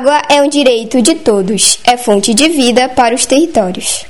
água é um direito de todos, é fonte de vida para os territórios.